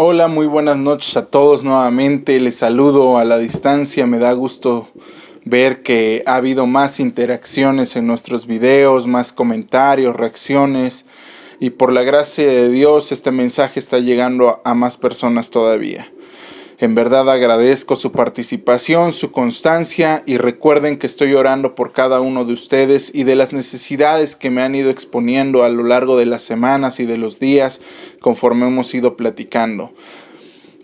Hola, muy buenas noches a todos nuevamente. Les saludo a la distancia. Me da gusto ver que ha habido más interacciones en nuestros videos, más comentarios, reacciones. Y por la gracia de Dios este mensaje está llegando a más personas todavía. En verdad agradezco su participación, su constancia y recuerden que estoy orando por cada uno de ustedes y de las necesidades que me han ido exponiendo a lo largo de las semanas y de los días conforme hemos ido platicando.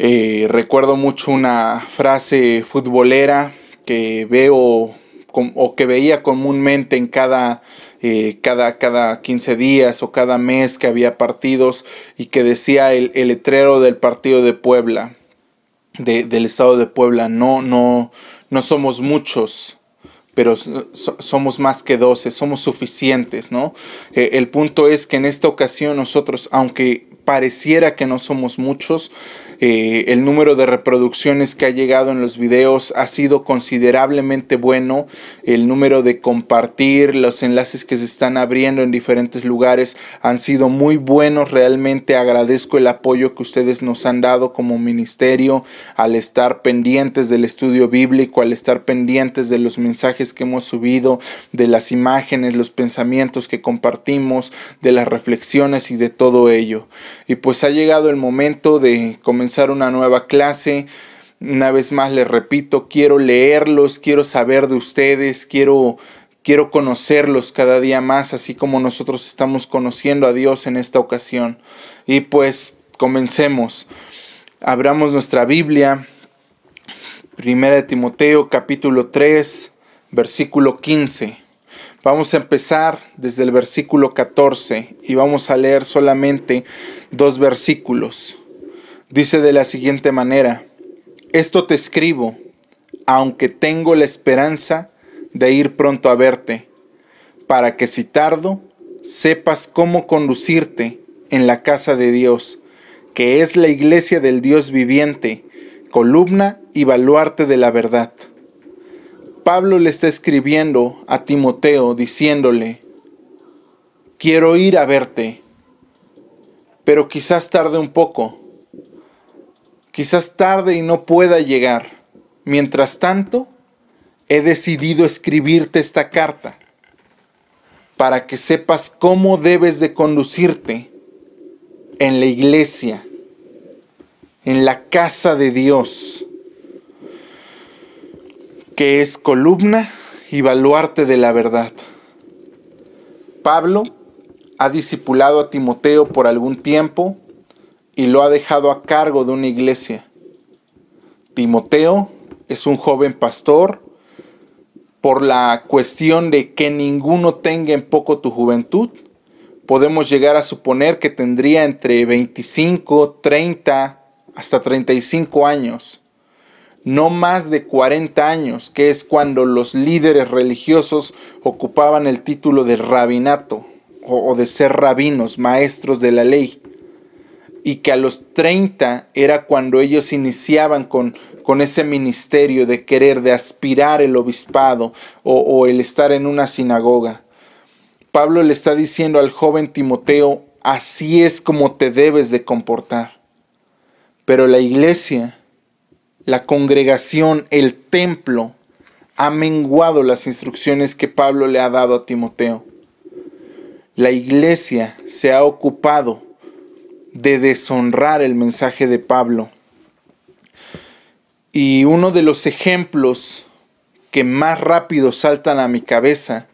Eh, recuerdo mucho una frase futbolera que veo o que veía comúnmente en cada, eh, cada, cada 15 días o cada mes que había partidos y que decía el, el letrero del partido de Puebla del estado de Puebla. No, no, no somos muchos, pero somos más que doce, somos suficientes, ¿no? Eh, el punto es que en esta ocasión nosotros, aunque pareciera que no somos muchos, eh, el número de reproducciones que ha llegado en los videos ha sido considerablemente bueno. El número de compartir, los enlaces que se están abriendo en diferentes lugares han sido muy buenos. Realmente agradezco el apoyo que ustedes nos han dado como ministerio al estar pendientes del estudio bíblico, al estar pendientes de los mensajes que hemos subido, de las imágenes, los pensamientos que compartimos, de las reflexiones y de todo ello. Y pues ha llegado el momento de comenzar una nueva clase. Una vez más les repito, quiero leerlos, quiero saber de ustedes, quiero quiero conocerlos cada día más, así como nosotros estamos conociendo a Dios en esta ocasión. Y pues comencemos. Abramos nuestra Biblia. Primera de Timoteo capítulo 3, versículo 15. Vamos a empezar desde el versículo 14 y vamos a leer solamente dos versículos. Dice de la siguiente manera, esto te escribo, aunque tengo la esperanza de ir pronto a verte, para que si tardo, sepas cómo conducirte en la casa de Dios, que es la iglesia del Dios viviente, columna y baluarte de la verdad. Pablo le está escribiendo a Timoteo diciéndole, quiero ir a verte, pero quizás tarde un poco Quizás tarde y no pueda llegar. Mientras tanto, he decidido escribirte esta carta para que sepas cómo debes de conducirte en la iglesia, en la casa de Dios, que es columna y baluarte de la verdad. Pablo ha discipulado a Timoteo por algún tiempo y lo ha dejado a cargo de una iglesia. Timoteo es un joven pastor por la cuestión de que ninguno tenga en poco tu juventud. Podemos llegar a suponer que tendría entre 25, 30 hasta 35 años. No más de 40 años, que es cuando los líderes religiosos ocupaban el título de rabinato o de ser rabinos, maestros de la ley y que a los 30 era cuando ellos iniciaban con, con ese ministerio de querer, de aspirar el obispado o, o el estar en una sinagoga. Pablo le está diciendo al joven Timoteo, así es como te debes de comportar. Pero la iglesia, la congregación, el templo, ha menguado las instrucciones que Pablo le ha dado a Timoteo. La iglesia se ha ocupado de deshonrar el mensaje de Pablo. Y uno de los ejemplos que más rápido saltan a mi cabeza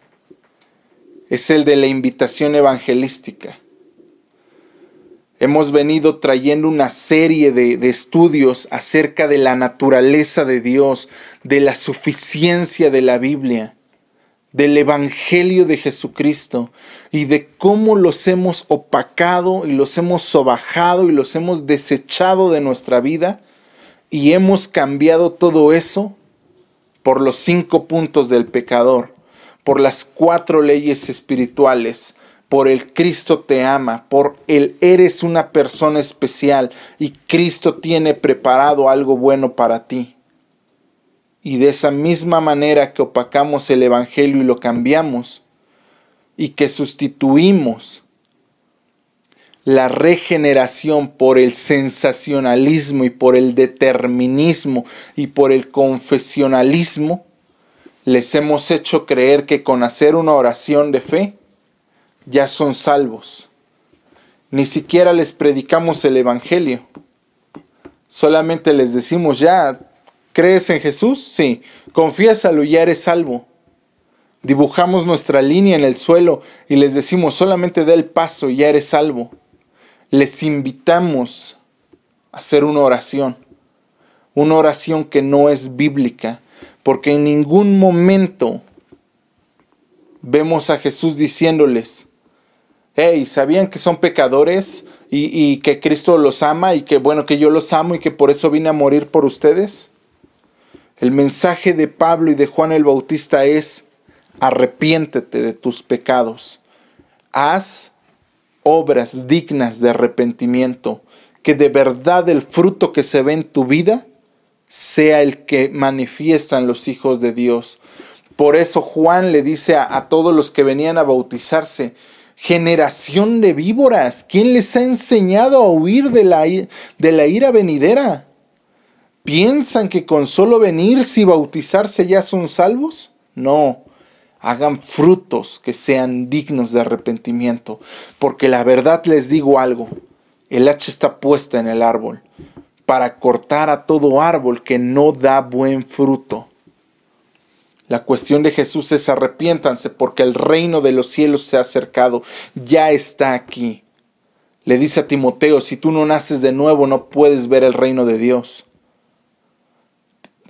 es el de la invitación evangelística. Hemos venido trayendo una serie de, de, estudios acerca de la naturaleza de Dios, de la suficiencia de la Biblia del Evangelio de Jesucristo y de cómo los hemos opacado y los hemos sobajado y los hemos desechado de nuestra vida y hemos cambiado todo eso por los cinco puntos del pecador, por las cuatro leyes espirituales, por el Cristo te ama, por el eres una persona especial y Cristo tiene preparado algo bueno para ti. Y de esa misma manera que opacamos el Evangelio y lo cambiamos y que sustituimos la regeneración por el sensacionalismo y por el determinismo y por el confesionalismo, les hemos hecho creer que con hacer una oración de fe ya son salvos. Ni siquiera les predicamos el Evangelio. Solamente les decimos ya, ¿crees en Jesús? Sí. Confiésalo y ya eres salvo. Dibujamos nuestra línea en el suelo y les decimos solamente da el paso y ya eres salvo les invitamos a hacer una oración. Una oración que no es bíblica, porque en ningún momento vemos a Jesús diciéndoles, hey, ¿sabían que son pecadores y, y, que Cristo los ama y que bueno, que yo los amo y que por eso vine a morir por ustedes? El mensaje de Pablo y de Juan el Bautista es, arrepiéntete de tus pecados, haz obras dignas de arrepentimiento, que de verdad el fruto que se ve en tu vida sea el que manifiestan los hijos de Dios. Por eso Juan le dice a, todos los que venían a bautizarse, generación de víboras, ¿quién les ha enseñado a huir de la, de la ira venidera? ¿Piensan que con solo venirse y bautizarse ya son salvos? No, hagan frutos que sean dignos de arrepentimiento, porque la verdad les digo algo, el hacha está puesta en el árbol para cortar a todo árbol que no da buen fruto. La cuestión de Jesús es arrepiéntanse porque el reino de los cielos se ha acercado, ya está aquí. Le dice a Timoteo, si tú no naces de nuevo no puedes ver el reino de Dios.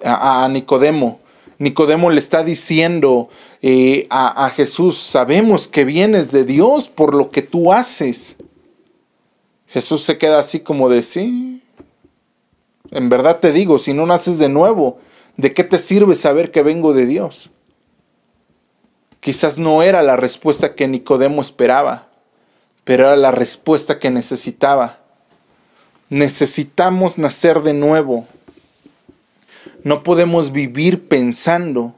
A, Nicodemo, Nicodemo le está diciendo eh, a, a Jesús, sabemos que vienes de Dios por lo que tú haces. Jesús se queda así como de, sí, en verdad te digo, si no naces de nuevo, ¿de qué te sirve saber que vengo de Dios? Quizás no era la respuesta que Nicodemo esperaba, pero era la respuesta que necesitaba. Necesitamos nacer de nuevo. No podemos vivir pensando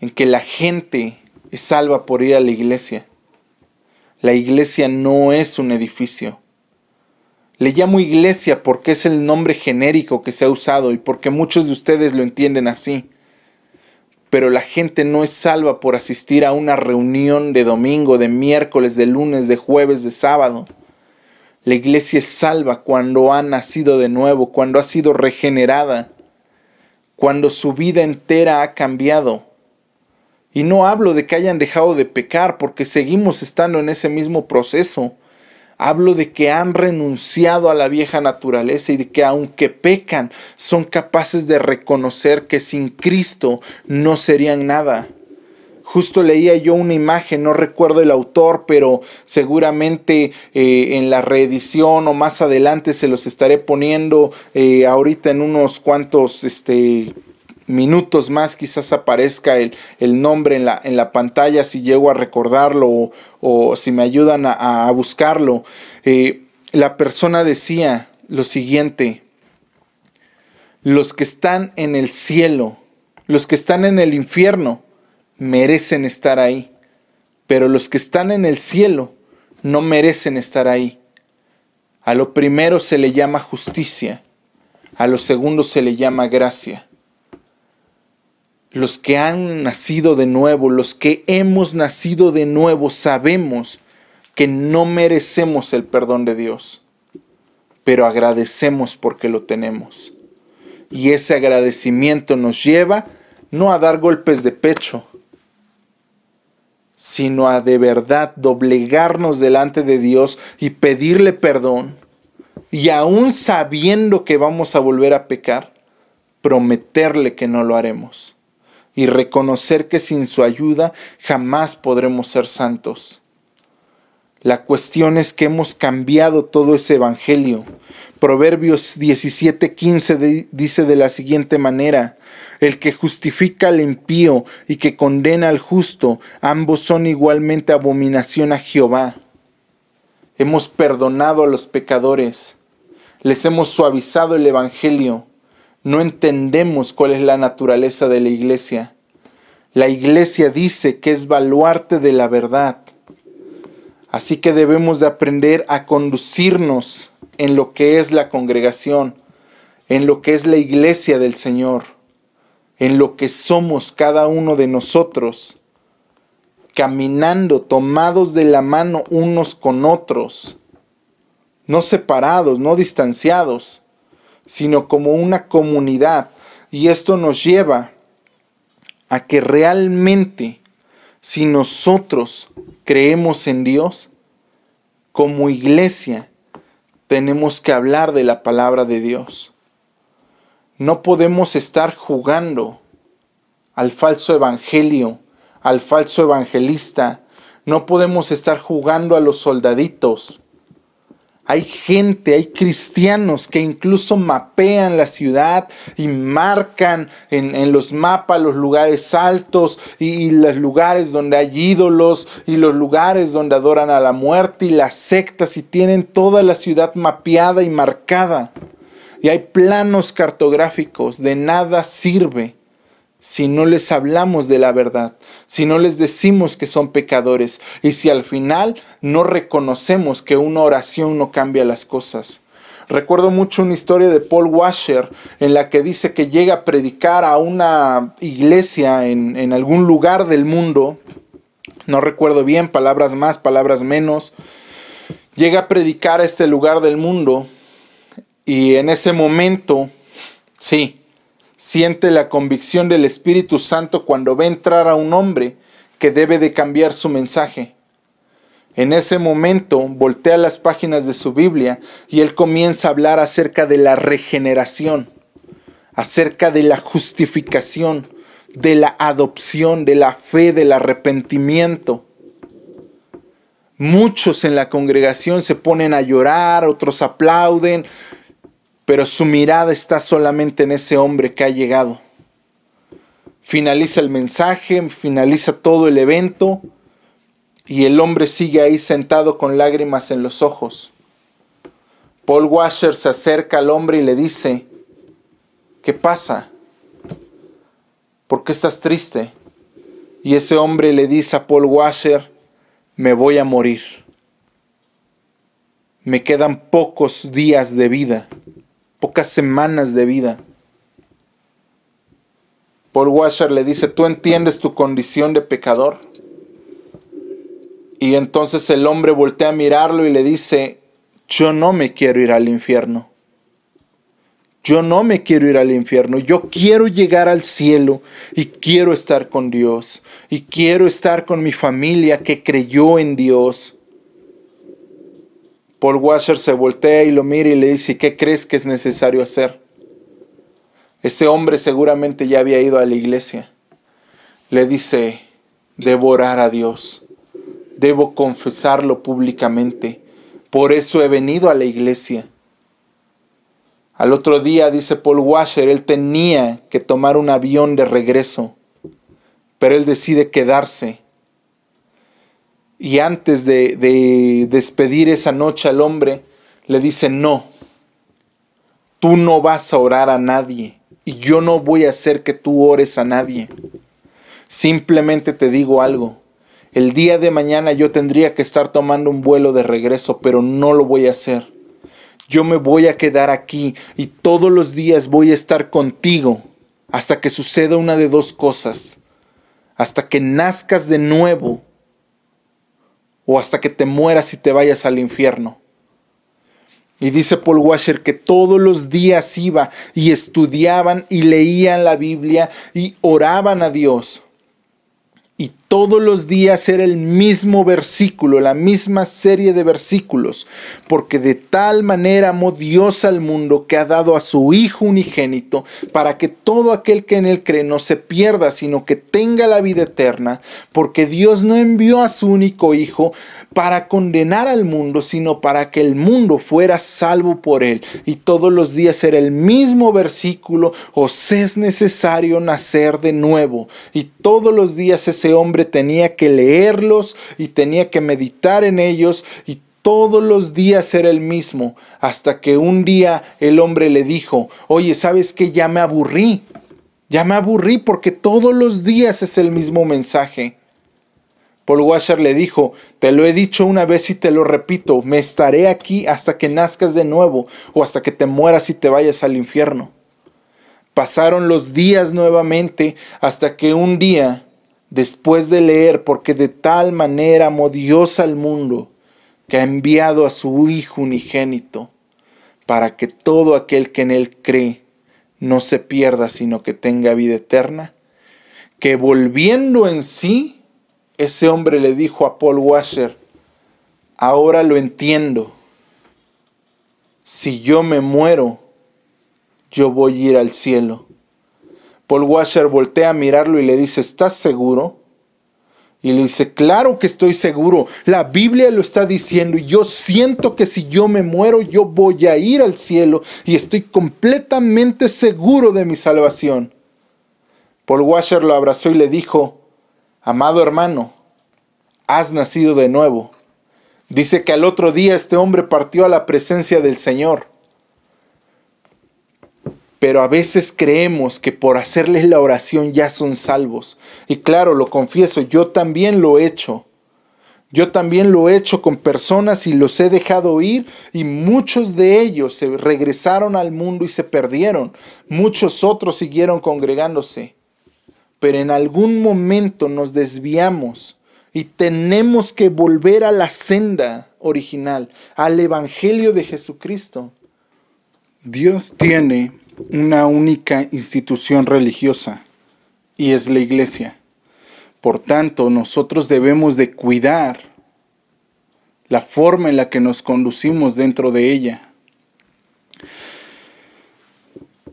en que la gente es salva por ir a la iglesia. La iglesia no es un edificio. Le llamo iglesia porque es el nombre genérico que se ha usado y porque muchos de ustedes lo entienden así. Pero la gente no es salva por asistir a una reunión de domingo, de miércoles, de lunes, de jueves, de sábado. La iglesia es salva cuando ha nacido de nuevo, cuando ha sido regenerada cuando su vida entera ha cambiado. Y no hablo de que hayan dejado de pecar, porque seguimos estando en ese mismo proceso. Hablo de que han renunciado a la vieja naturaleza y de que aunque pecan, son capaces de reconocer que sin Cristo no serían nada. Justo leía yo una imagen, no recuerdo el autor, pero seguramente eh, en la reedición o más adelante se los estaré poniendo eh, ahorita en unos cuantos este, minutos más quizás aparezca el, nombre en la, en la, pantalla si llego a recordarlo o, si me ayudan a, buscarlo. Eh, la persona decía lo siguiente, los que están en el cielo, los que están en el infierno, merecen estar ahí, pero los que están en el cielo no merecen estar ahí. A lo primero se le llama justicia, a lo segundo se le llama gracia. Los que han nacido de nuevo, los que hemos nacido de nuevo, sabemos que no merecemos el perdón de Dios, pero agradecemos porque lo tenemos. Y ese agradecimiento nos lleva no a dar golpes de pecho, sino a de verdad doblegarnos delante de Dios y pedirle perdón, y aún sabiendo que vamos a volver a pecar, prometerle que no lo haremos, y reconocer que sin su ayuda jamás podremos ser santos. La cuestión es que hemos cambiado todo ese evangelio. Proverbios 17:15 dice de la siguiente manera, el que justifica al impío y que condena al justo, ambos son igualmente abominación a Jehová. Hemos perdonado a los pecadores, les hemos suavizado el evangelio, no entendemos cuál es la naturaleza de la iglesia. La iglesia dice que es baluarte de la verdad Así que debemos de aprender a conducirnos en lo que es la congregación, en lo que es la iglesia del Señor, en lo que somos cada uno de nosotros, caminando tomados de la mano unos con otros, no separados, no distanciados, sino como una comunidad. Y esto nos lleva a que realmente si nosotros creemos en Dios, como iglesia tenemos que hablar de la palabra de Dios. No podemos estar jugando al falso evangelio, al falso evangelista. No podemos estar jugando a los soldaditos. Hay gente, hay cristianos que incluso mapean la ciudad y marcan en, los mapas los lugares altos y, los lugares donde hay ídolos y los lugares donde adoran a la muerte y las sectas y tienen toda la ciudad mapeada y marcada. Y hay planos cartográficos, de nada sirve si no les hablamos de la verdad, si no les decimos que son pecadores y si al final no reconocemos que una oración no cambia las cosas. Recuerdo mucho una historia de Paul Washer en la que dice que llega a predicar a una iglesia en, en algún lugar del mundo, no recuerdo bien, palabras más, palabras menos, llega a predicar a este lugar del mundo y en ese momento, sí, siente la convicción del Espíritu Santo cuando ve entrar a un hombre que debe de cambiar su mensaje. En ese momento voltea las páginas de su Biblia y él comienza a hablar acerca de la regeneración, acerca de la justificación, de la adopción, de la fe, del arrepentimiento. Muchos en la congregación se ponen a llorar, otros aplauden, pero su mirada está solamente en ese hombre que ha llegado. Finaliza el mensaje, finaliza todo el evento y el hombre sigue ahí sentado con lágrimas en los ojos. Paul Washer se acerca al hombre y le dice, ¿qué pasa? ¿Por qué estás triste? Y ese hombre le dice a Paul Washer, me voy a morir. Me quedan pocos días de vida pocas semanas de vida. Paul Washer le dice, ¿tú entiendes tu condición de pecador? Y entonces el hombre voltea a mirarlo y le dice, yo no me quiero ir al infierno. Yo no me quiero ir al infierno, yo quiero llegar al cielo y quiero estar con Dios y quiero estar con mi familia que creyó en Dios Paul Washer se voltea y lo mira y le dice, ¿qué crees que es necesario hacer? Ese hombre seguramente ya había ido a la iglesia. Le dice, debo orar a Dios, debo confesarlo públicamente, por eso he venido a la iglesia. Al otro día, dice Paul Washer, él tenía que tomar un avión de regreso, pero él decide quedarse y antes de, despedir esa noche al hombre, le dice, no, tú no vas a orar a nadie y yo no voy a hacer que tú ores a nadie. Simplemente te digo algo. El día de mañana yo tendría que estar tomando un vuelo de regreso, pero no lo voy a hacer. Yo me voy a quedar aquí y todos los días voy a estar contigo hasta que suceda una de dos cosas. Hasta que nazcas de nuevo o hasta que te mueras y te vayas al infierno. Y dice Paul Washer que todos los días iba y estudiaban y leían la Biblia y oraban a Dios y todos los días era el mismo versículo, la misma serie de versículos, porque de tal manera amó Dios al mundo que ha dado a su Hijo unigénito, para que todo aquel que en él cree no se pierda, sino que tenga la vida eterna, porque Dios no envió a su único Hijo para condenar al mundo, sino para que el mundo fuera salvo por él. Y todos los días era el mismo versículo, os es necesario nacer de nuevo. Y todos los días ese hombre tenía que leerlos y tenía que meditar en ellos y todos los días era el mismo, hasta que un día el hombre le dijo, oye, ¿sabes que Ya me aburrí, ya me aburrí porque todos los días es el mismo mensaje. Paul Washer le dijo, te lo he dicho una vez y te lo repito, me estaré aquí hasta que nazcas de nuevo o hasta que te mueras y te vayas al infierno. Pasaron los días nuevamente hasta que un día, después de leer, porque de tal manera amó Dios al mundo, que ha enviado a su Hijo unigénito, para que todo aquel que en él cree no se pierda, sino que tenga vida eterna, que volviendo en sí, ese hombre le dijo a Paul Washer, ahora lo entiendo. Si yo me muero, yo voy a ir al cielo. Paul Washer voltea a mirarlo y le dice, ¿estás seguro? Y le dice, claro que estoy seguro. La Biblia lo está diciendo y yo siento que si yo me muero, yo voy a ir al cielo y estoy completamente seguro de mi salvación. Paul Washer lo abrazó y le dijo, Amado hermano, has nacido de nuevo. Dice que al otro día este hombre partió a la presencia del Señor. Pero a veces creemos que por hacerles la oración ya son salvos. Y claro, lo confieso, yo también lo he hecho. Yo también lo he hecho con personas y los he dejado ir y muchos de ellos se regresaron al mundo y se perdieron. Muchos otros siguieron congregándose pero en algún momento nos desviamos y tenemos que volver a la senda original, al Evangelio de Jesucristo. Dios tiene una única institución religiosa y es la iglesia. Por tanto, nosotros debemos de cuidar la forma en la que nos conducimos dentro de ella.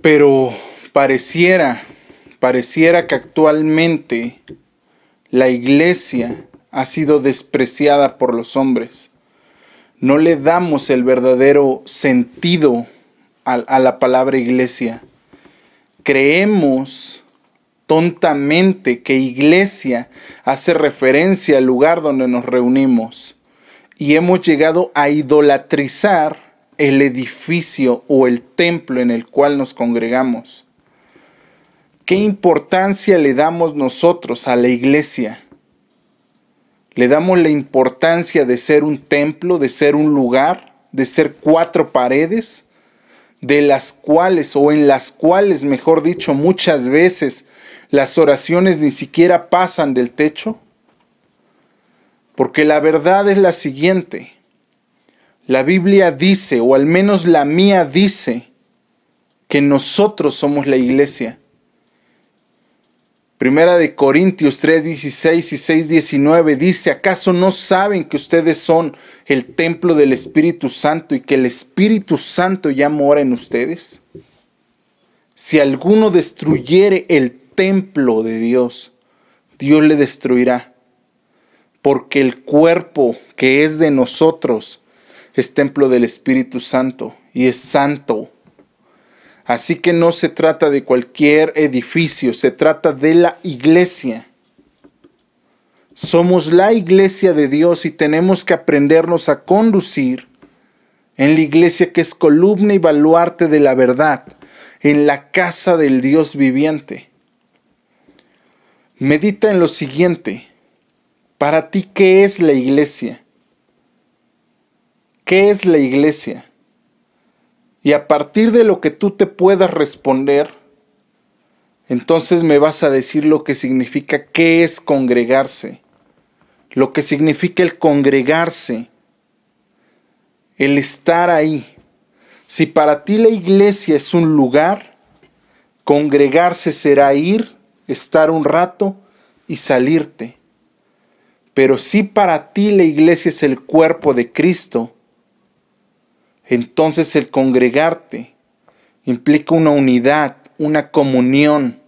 Pero pareciera pareciera que actualmente la iglesia ha sido despreciada por los hombres. No le damos el verdadero sentido a, la palabra iglesia. Creemos tontamente que iglesia hace referencia al lugar donde nos reunimos y hemos llegado a idolatrizar el edificio o el templo en el cual nos congregamos. ¿Qué importancia le damos nosotros a la iglesia? Le damos la importancia de ser un templo, de ser un lugar, de ser cuatro paredes, de las cuales, o en las cuales, mejor dicho, muchas veces las oraciones ni siquiera pasan del techo. Porque la verdad es la siguiente. La Biblia dice, o al menos la mía dice, que nosotros somos la iglesia. Primera de Corintios 3, 16 y 6, 19 dice, ¿acaso no saben que ustedes son el templo del Espíritu Santo y que el Espíritu Santo ya mora en ustedes? Si alguno destruyere el templo de Dios, Dios le destruirá, porque el cuerpo que es de nosotros es templo del Espíritu Santo y es santo Así que no se trata de cualquier edificio, se trata de la iglesia. Somos la iglesia de Dios y tenemos que aprendernos a conducir en la iglesia que es columna y baluarte de la verdad, en la casa del Dios viviente. Medita en lo siguiente. Para ti, ¿qué es la iglesia? ¿Qué es la iglesia? Y a partir de lo que tú te puedas responder, entonces me vas a decir lo que significa qué es congregarse, lo que significa el congregarse, el estar ahí. Si para ti la iglesia es un lugar, congregarse será ir, estar un rato y salirte. Pero si para ti la iglesia es el cuerpo de Cristo, entonces el congregarte implica una unidad, una comunión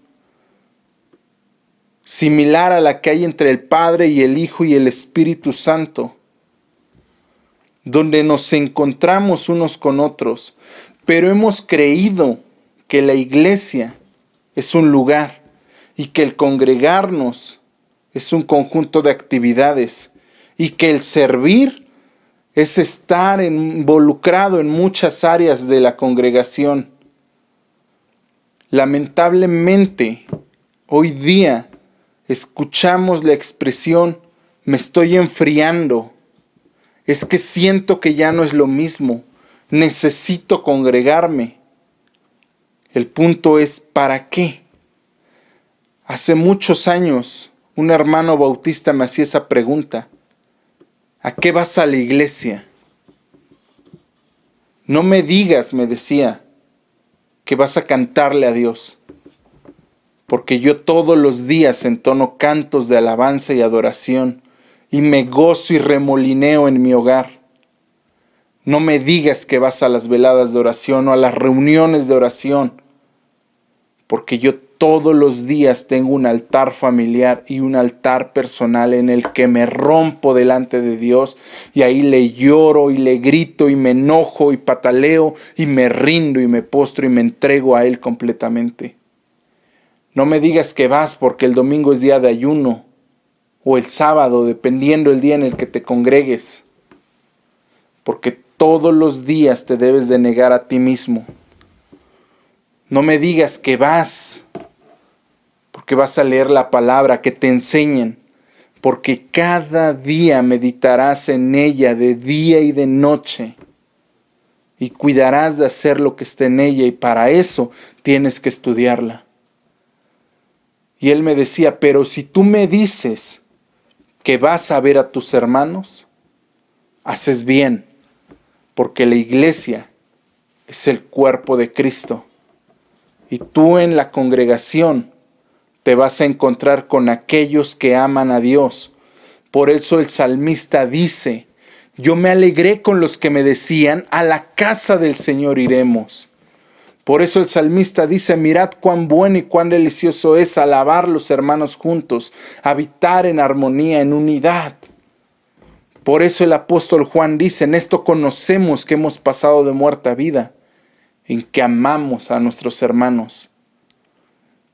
similar a la que hay entre el Padre y el Hijo y el Espíritu Santo, donde nos encontramos unos con otros, pero hemos creído que la iglesia es un lugar y que el congregarnos es un conjunto de actividades y que el servir es estar involucrado en muchas áreas de la congregación. Lamentablemente, hoy día escuchamos la expresión me estoy enfriando, es que siento que ya no es lo mismo, necesito congregarme. El punto es, ¿para qué? Hace muchos años un hermano bautista me hacía esa pregunta. ¿A qué vas a la iglesia? No me digas, me decía, que vas a cantarle a Dios, porque yo todos los días entono cantos de alabanza y adoración y me gozo y remolineo en mi hogar. No me digas que vas a las veladas de oración o a las reuniones de oración, porque yo todos los días tengo un altar familiar y un altar personal en el que me rompo delante de Dios y ahí le lloro y le grito y me enojo y pataleo y me rindo y me postro y me entrego a Él completamente. No me digas que vas porque el domingo es día de ayuno o el sábado, dependiendo el día en el que te congregues, porque todos los días te debes de negar a ti mismo. No me digas que vas porque vas a leer la palabra, que te enseñen, porque cada día meditarás en ella de día y de noche y cuidarás de hacer lo que esté en ella y para eso tienes que estudiarla. Y él me decía, pero si tú me dices que vas a ver a tus hermanos, haces bien, porque la iglesia es el cuerpo de Cristo. Y tú en la congregación te vas a encontrar con aquellos que aman a Dios. Por eso el salmista dice, yo me alegré con los que me decían, a la casa del Señor iremos. Por eso el salmista dice, mirad cuán bueno y cuán delicioso es alabar los hermanos juntos, habitar en armonía, en unidad. Por eso el apóstol Juan dice, en esto conocemos que hemos pasado de muerte a vida, en que amamos a nuestros hermanos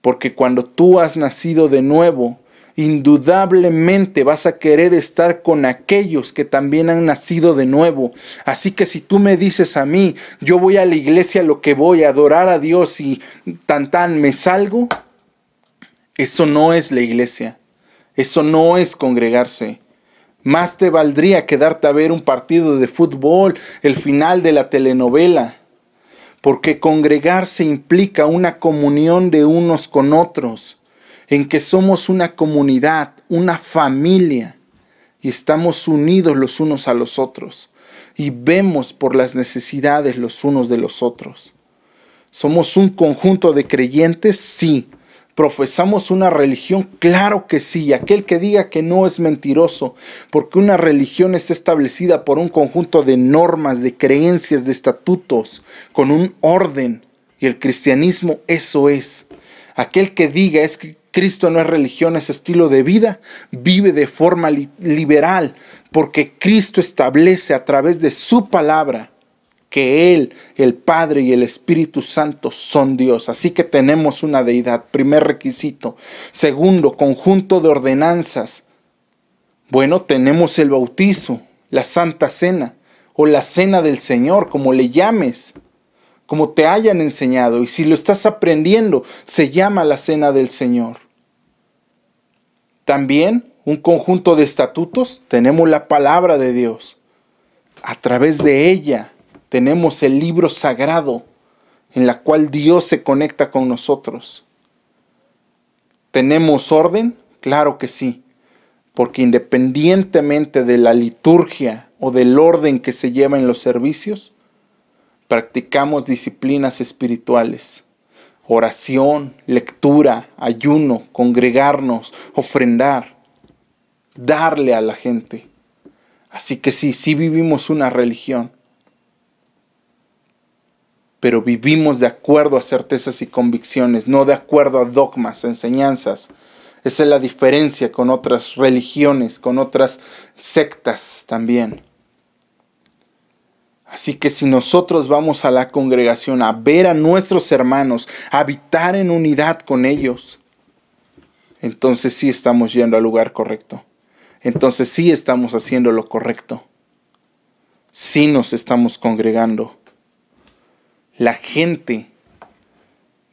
porque cuando tú has nacido de nuevo, indudablemente vas a querer estar con aquellos que también han nacido de nuevo. Así que si tú me dices a mí, yo voy a la iglesia lo que voy a adorar a Dios y tan tan me salgo, eso no es la iglesia. Eso no es congregarse. Más te valdría quedarte a ver un partido de fútbol, el final de la telenovela porque congregarse implica una comunión de unos con otros, en que somos una comunidad, una familia, y estamos unidos los unos a los otros, y vemos por las necesidades los unos de los otros. ¿Somos un conjunto de creyentes? Sí, ¿Profesamos una religión? Claro que sí. Aquel que diga que no es mentiroso, porque una religión está establecida por un conjunto de normas, de creencias, de estatutos, con un orden. Y el cristianismo eso es. Aquel que diga es que Cristo no es religión, es estilo de vida, vive de forma liberal, porque Cristo establece a través de su palabra que Él, el Padre y el Espíritu Santo son Dios. Así que tenemos una deidad, primer requisito. Segundo, conjunto de ordenanzas. Bueno, tenemos el bautizo, la Santa Cena o la Cena del Señor, como le llames, como te hayan enseñado. Y si lo estás aprendiendo, se llama la Cena del Señor. También un conjunto de estatutos, tenemos la palabra de Dios. A través de ella tenemos el libro sagrado en la cual Dios se conecta con nosotros. ¿Tenemos orden? Claro que sí, porque independientemente de la liturgia o del orden que se lleva en los servicios, practicamos disciplinas espirituales, oración, lectura, ayuno, congregarnos, ofrendar, darle a la gente. Así que sí, sí vivimos una religión pero vivimos de acuerdo a certezas y convicciones, no de acuerdo a dogmas, enseñanzas. Esa es la diferencia con otras religiones, con otras sectas también. Así que si nosotros vamos a la congregación a ver a nuestros hermanos, a habitar en unidad con ellos, entonces sí estamos yendo al lugar correcto. Entonces sí estamos haciendo lo correcto. Sí nos estamos congregando la gente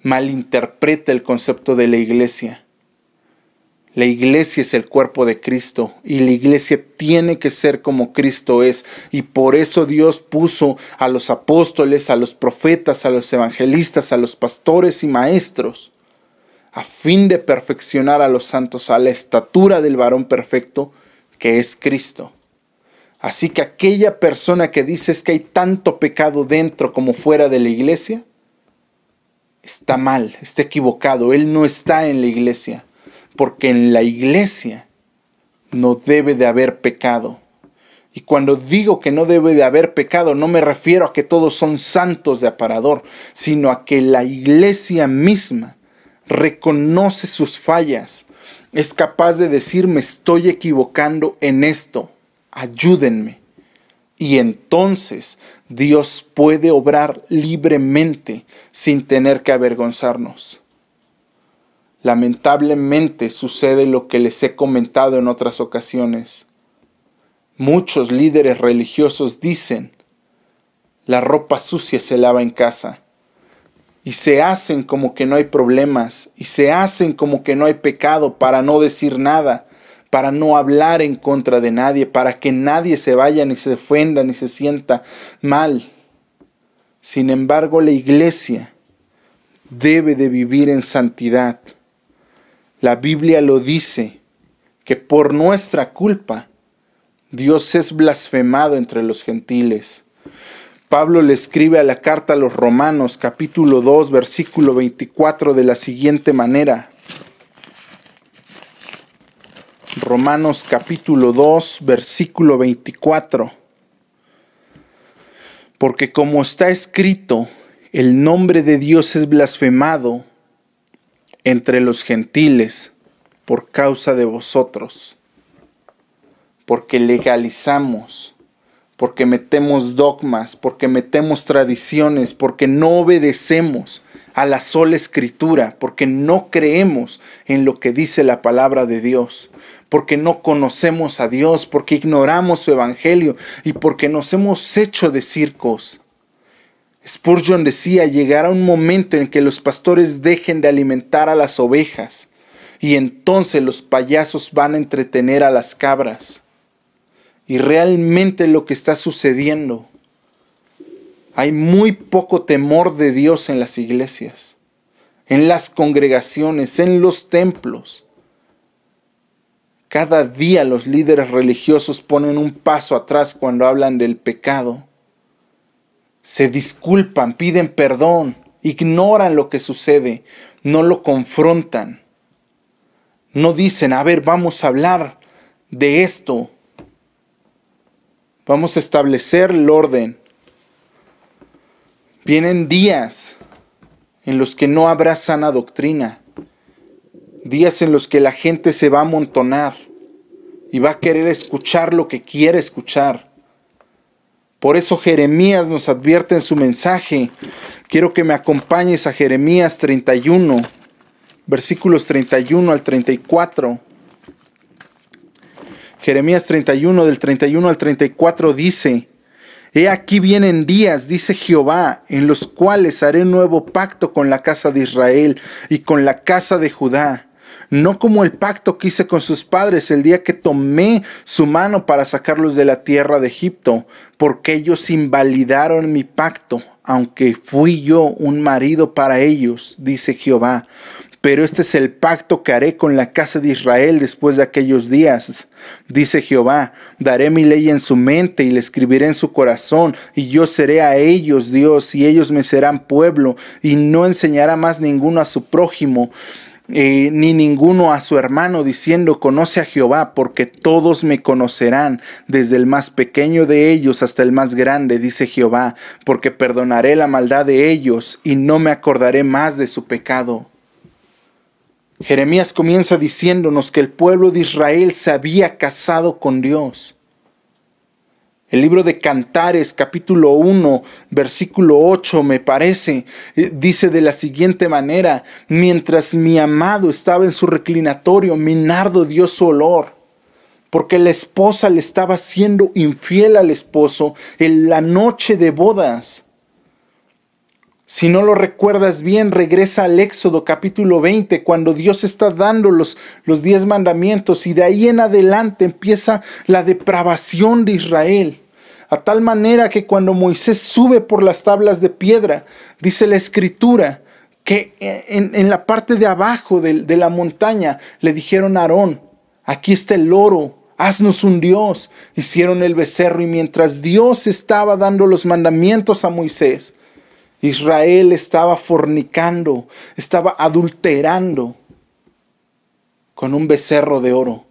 malinterpreta el concepto de la iglesia. La iglesia es el cuerpo de Cristo y la iglesia tiene que ser como Cristo es. Y por eso Dios puso a los apóstoles, a los profetas, a los evangelistas, a los pastores y maestros, a fin de perfeccionar a los santos a la estatura del varón perfecto que es Cristo. Así que aquella persona que dice es que hay tanto pecado dentro como fuera de la iglesia, está mal, está equivocado. Él no está en la iglesia porque en la iglesia no debe de haber pecado. Y cuando digo que no debe de haber pecado, no me refiero a que todos son santos de aparador, sino a que la iglesia misma reconoce sus fallas, es capaz de decir me estoy equivocando en esto, ayúdenme. Y entonces Dios puede obrar libremente sin tener que avergonzarnos. Lamentablemente sucede lo que les he comentado en otras ocasiones. Muchos líderes religiosos dicen, la ropa sucia se lava en casa. Y se hacen como que no hay problemas, y se hacen como que no hay pecado para no decir nada, para no hablar en contra de nadie, para que nadie se vaya ni se ofenda ni se sienta mal. Sin embargo, la iglesia debe de vivir en santidad la Biblia lo dice, que por nuestra culpa Dios es blasfemado entre los gentiles. Pablo le escribe a la carta a los Romanos capítulo 2 versículo 24 de la siguiente manera. Romanos capítulo 2 versículo 24. Porque como está escrito, el nombre de Dios es blasfemado entre los gentiles por causa de vosotros, porque legalizamos, porque metemos dogmas, porque metemos tradiciones, porque no obedecemos a la sola escritura, porque no creemos en lo que dice la palabra de Dios, porque no conocemos a Dios, porque ignoramos su evangelio y porque nos hemos hecho de circos Spurgeon decía, llegará un momento en que los pastores dejen de alimentar a las ovejas y entonces los payasos van a entretener a las cabras. Y realmente lo que está sucediendo, hay muy poco temor de Dios en las iglesias, en las congregaciones, en los templos. Cada día los líderes religiosos ponen un paso atrás cuando hablan del pecado se disculpan, piden perdón, ignoran lo que sucede, no lo confrontan. No dicen, a ver, vamos a hablar de esto. Vamos a establecer el orden. Vienen días en los que no habrá sana doctrina. Días en los que la gente se va a amontonar y va a querer escuchar lo que quiere escuchar. Por eso Jeremías nos advierte en su mensaje. Quiero que me acompañes a Jeremías 31, versículos 31 al 34. Jeremías 31 del 31 al 34 dice, He aquí vienen días, dice Jehová, en los cuales haré nuevo pacto con la casa de Israel y con la casa de Judá no como el pacto que hice con sus padres el día que tomé su mano para sacarlos de la tierra de Egipto, porque ellos invalidaron mi pacto, aunque fui yo un marido para ellos, dice Jehová. Pero este es el pacto que haré con la casa de Israel después de aquellos días. Dice Jehová, daré mi ley en su mente y le escribiré en su corazón, y yo seré a ellos Dios, y ellos me serán pueblo, y no enseñará más ninguno a su prójimo eh, ni ninguno a su hermano diciendo, conoce a Jehová, porque todos me conocerán, desde el más pequeño de ellos hasta el más grande, dice Jehová, porque perdonaré la maldad de ellos y no me acordaré más de su pecado. Jeremías comienza diciéndonos que el pueblo de Israel se había casado con Dios el libro de Cantares, capítulo 1, versículo 8, me parece, eh, dice de la siguiente manera, mientras mi amado estaba en su reclinatorio, mi nardo dio su olor, porque la esposa le estaba siendo infiel al esposo en la noche de bodas. Si no lo recuerdas bien, regresa al Éxodo capítulo 20, cuando Dios está dando los, los diez mandamientos y de ahí en adelante empieza la depravación de Israel. A tal manera que cuando Moisés sube por las tablas de piedra, dice la escritura, que en, la parte de abajo de, de la montaña le dijeron a Aarón, aquí está el oro, haznos un Dios. Hicieron el becerro y mientras Dios estaba dando los mandamientos a Moisés, Israel estaba fornicando, estaba adulterando con un becerro de oro.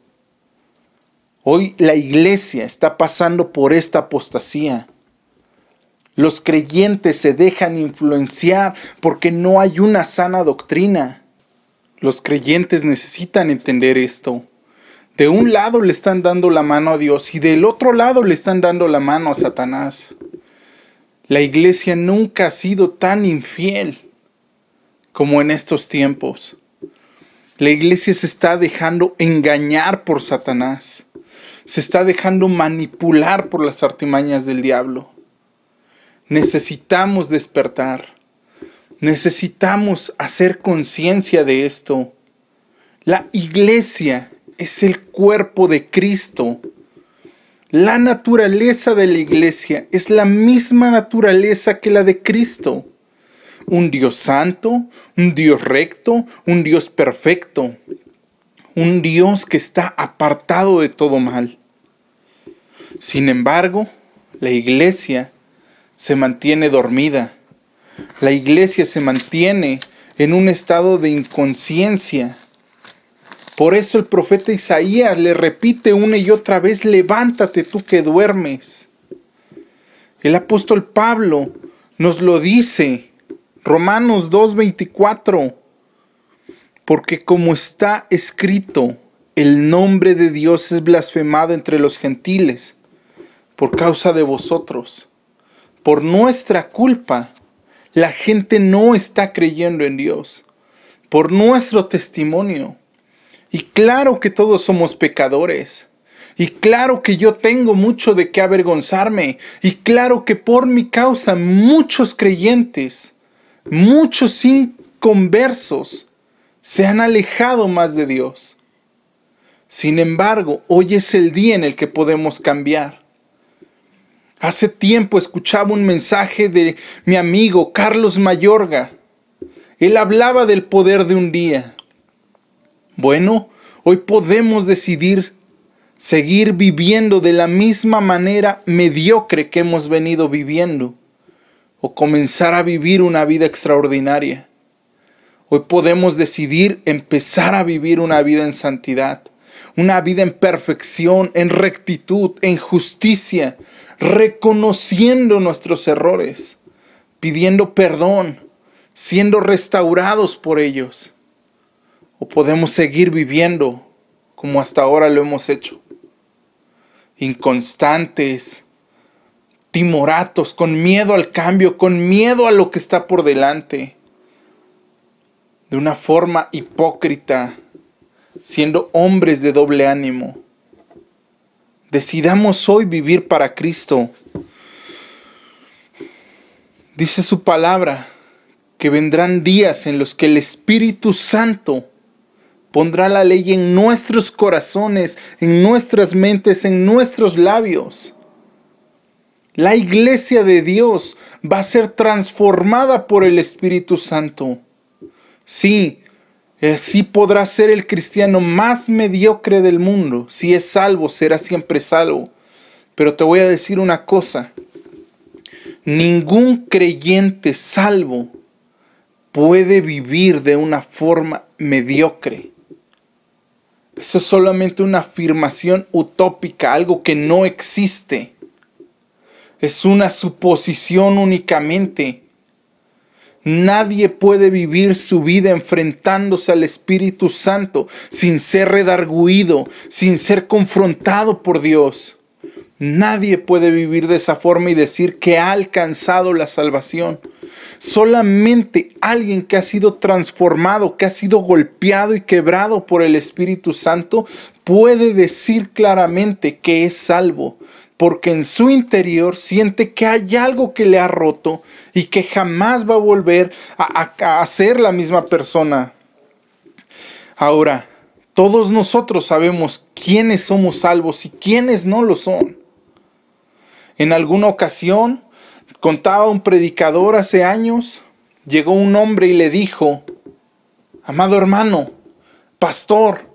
Hoy la iglesia está pasando por esta apostasía. Los creyentes se dejan influenciar porque no hay una sana doctrina. Los creyentes necesitan entender esto. De un lado le están dando la mano a Dios y del otro lado le están dando la mano a Satanás. La iglesia nunca ha sido tan infiel como en estos tiempos. La iglesia se está dejando engañar por Satanás. Se está dejando manipular por las artimañas del diablo. Necesitamos despertar. Necesitamos hacer conciencia de esto. La iglesia es el cuerpo de Cristo la naturaleza de la iglesia es la misma naturaleza que la de Cristo. Un Dios santo, un Dios recto, un Dios perfecto, un Dios que está apartado de todo mal. Sin embargo, la iglesia se mantiene dormida. La iglesia se mantiene en un estado de inconsciencia por eso el profeta Isaías le repite una y otra vez, levántate tú que duermes. El apóstol Pablo nos lo dice, Romanos 2.24, porque como está escrito, el nombre de Dios es blasfemado entre los gentiles por causa de vosotros. Por nuestra culpa, la gente no está creyendo en Dios. Por nuestro testimonio, y claro que todos somos pecadores. Y claro que yo tengo mucho de qué avergonzarme. Y claro que por mi causa muchos creyentes, muchos inconversos, se han alejado más de Dios. Sin embargo, hoy es el día en el que podemos cambiar. Hace tiempo escuchaba un mensaje de mi amigo Carlos Mayorga. Él hablaba del poder de un día. Bueno, hoy podemos decidir seguir viviendo de la misma manera mediocre que hemos venido viviendo o comenzar a vivir una vida extraordinaria. Hoy podemos decidir empezar a vivir una vida en santidad, una vida en perfección, en rectitud, en justicia, reconociendo nuestros errores, pidiendo perdón, siendo restaurados por ellos o podemos seguir viviendo como hasta ahora lo hemos hecho. Inconstantes, timoratos, con miedo al cambio, con miedo a lo que está por delante. De una forma hipócrita, siendo hombres de doble ánimo. Decidamos hoy vivir para Cristo. Dice su palabra que vendrán días en los que el Espíritu Santo Pondrá la ley en nuestros corazones, en nuestras mentes, en nuestros labios. La iglesia de Dios va a ser transformada por el Espíritu Santo. Sí, así podrá ser el cristiano más mediocre del mundo. Si es salvo, será siempre salvo. Pero te voy a decir una cosa. Ningún creyente salvo puede vivir de una forma mediocre. Eso es solamente una afirmación utópica, algo que no existe. Es una suposición únicamente. Nadie puede vivir su vida enfrentándose al Espíritu Santo sin ser redarguido, sin ser confrontado por Dios. Nadie puede vivir de esa forma y decir que ha alcanzado la salvación. Solamente alguien que ha sido transformado, que ha sido golpeado y quebrado por el Espíritu Santo, puede decir claramente que es salvo, porque en su interior siente que hay algo que le ha roto y que jamás va a volver a, ser la misma persona. Ahora, todos nosotros sabemos quiénes somos salvos y quiénes no lo son. En alguna ocasión, contaba un predicador hace años, llegó un hombre y le dijo, amado hermano, pastor,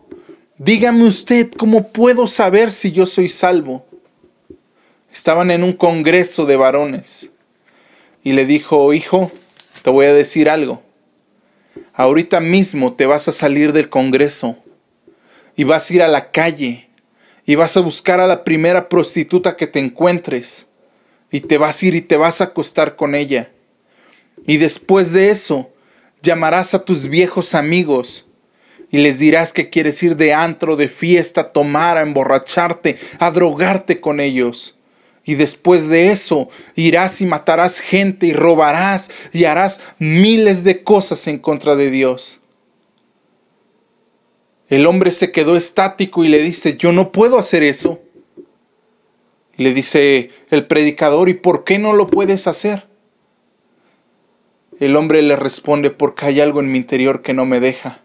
dígame usted cómo puedo saber si yo soy salvo. Estaban en un congreso de varones y le dijo, hijo, te voy a decir algo. Ahorita mismo te vas a salir del congreso y vas a ir a la calle y vas a buscar a la primera prostituta que te encuentres y te vas a ir y te vas a acostar con ella. Y después de eso, llamarás a tus viejos amigos y les dirás que quieres ir de antro, de fiesta, a tomar, a emborracharte, a drogarte con ellos. Y después de eso irás y matarás gente y robarás y harás miles de cosas en contra de Dios. El hombre se quedó estático y le dice, yo no puedo hacer eso. Le dice el predicador, ¿y por qué no lo puedes hacer? El hombre le responde, porque hay algo en mi interior que no me deja.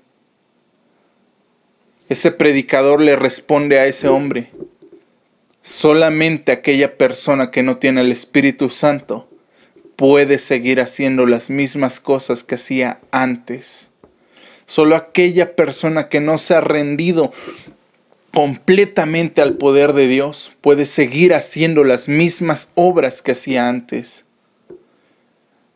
Ese predicador le responde a ese hombre, solamente aquella persona que no tiene el Espíritu Santo puede seguir haciendo las mismas cosas que hacía antes. Solo aquella persona que no se ha rendido completamente al poder de Dios puede seguir haciendo las mismas obras que hacía antes.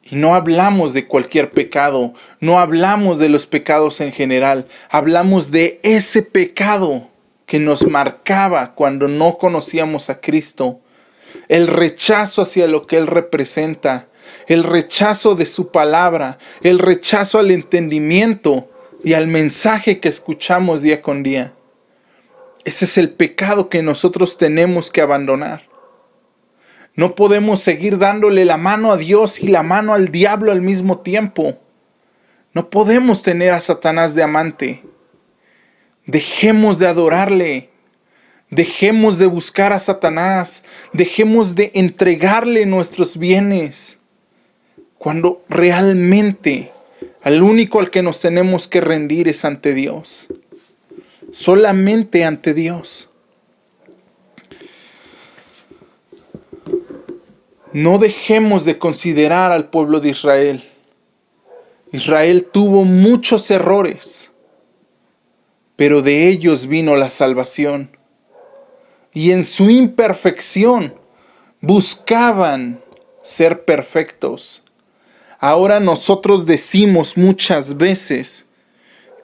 Y no hablamos de cualquier pecado, no hablamos de los pecados en general, hablamos de ese pecado que nos marcaba cuando no conocíamos a Cristo, el rechazo hacia lo que Él representa, el rechazo de su palabra, el rechazo al entendimiento y al mensaje que escuchamos día con día. Ese es el pecado que nosotros tenemos que abandonar. No podemos seguir dándole la mano a Dios y la mano al diablo al mismo tiempo. No podemos tener a Satanás de amante. Dejemos de adorarle. Dejemos de buscar a Satanás. Dejemos de entregarle nuestros bienes. Cuando realmente al único al que nos tenemos que rendir es ante Dios. Solamente ante Dios. No dejemos de considerar al pueblo de Israel. Israel tuvo muchos errores, pero de ellos vino la salvación. Y en su imperfección buscaban ser perfectos Ahora nosotros decimos muchas veces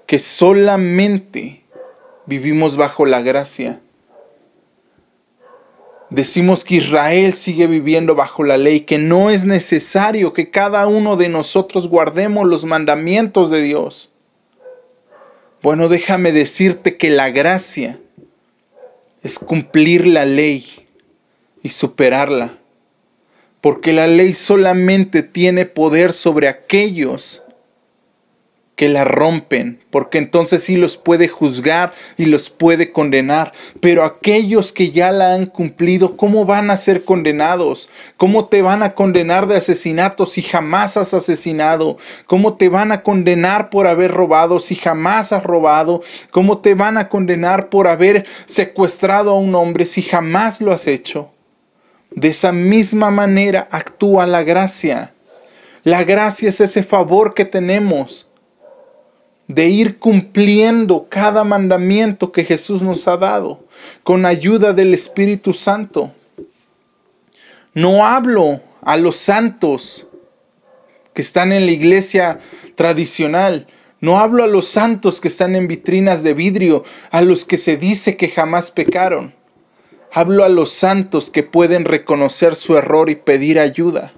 que solamente vivimos bajo la gracia. Decimos que Israel sigue viviendo bajo la ley, que no es necesario que cada uno de nosotros guardemos los mandamientos de Dios. Bueno, déjame decirte que la gracia es cumplir la ley y superarla porque la ley solamente tiene poder sobre aquellos que la rompen, porque entonces sí los puede juzgar y los puede condenar. Pero aquellos que ya la han cumplido, ¿cómo van a ser condenados? ¿Cómo te van a condenar de asesinato si jamás has asesinado? ¿Cómo te van a condenar por haber robado si jamás has robado? ¿Cómo te van a condenar por haber secuestrado a un hombre si jamás lo has hecho? De esa misma manera actúa la gracia. La gracia es ese favor que tenemos de ir cumpliendo cada mandamiento que Jesús nos ha dado con ayuda del Espíritu Santo. No hablo a los santos que están en la iglesia tradicional. No hablo a los santos que están en vitrinas de vidrio, a los que se dice que jamás pecaron. Hablo a los santos que pueden reconocer su error y pedir ayuda.